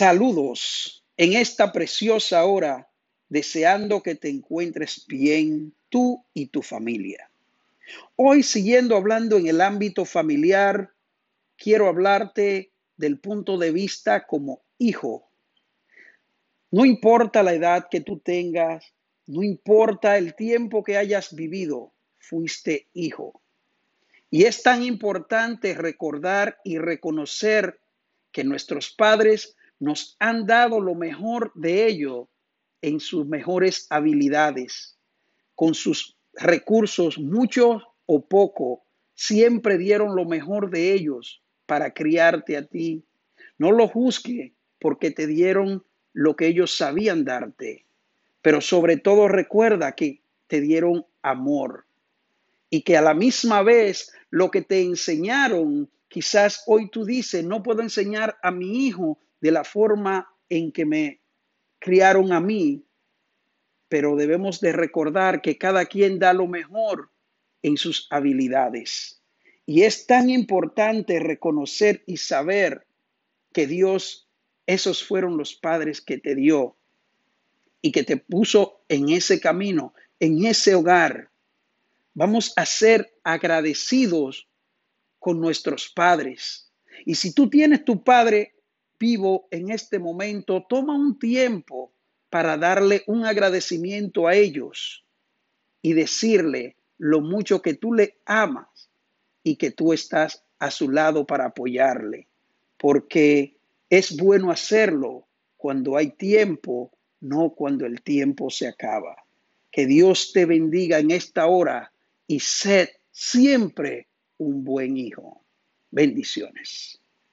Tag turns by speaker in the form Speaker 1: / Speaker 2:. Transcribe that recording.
Speaker 1: Saludos en esta preciosa hora, deseando que te encuentres bien tú y tu familia. Hoy, siguiendo hablando en el ámbito familiar, quiero hablarte del punto de vista como hijo. No importa la edad que tú tengas, no importa el tiempo que hayas vivido, fuiste hijo. Y es tan importante recordar y reconocer que nuestros padres nos han dado lo mejor de ello en sus mejores habilidades, con sus recursos, mucho o poco, siempre dieron lo mejor de ellos para criarte a ti. No lo juzgue porque te dieron lo que ellos sabían darte, pero sobre todo recuerda que te dieron amor y que a la misma vez lo que te enseñaron, quizás hoy tú dices, no puedo enseñar a mi hijo de la forma en que me criaron a mí, pero debemos de recordar que cada quien da lo mejor en sus habilidades. Y es tan importante reconocer y saber que Dios, esos fueron los padres que te dio y que te puso en ese camino, en ese hogar. Vamos a ser agradecidos con nuestros padres. Y si tú tienes tu padre vivo en este momento, toma un tiempo para darle un agradecimiento a ellos y decirle lo mucho que tú le amas y que tú estás a su lado para apoyarle, porque es bueno hacerlo cuando hay tiempo, no cuando el tiempo se acaba. Que Dios te bendiga en esta hora y sed siempre un buen hijo. Bendiciones.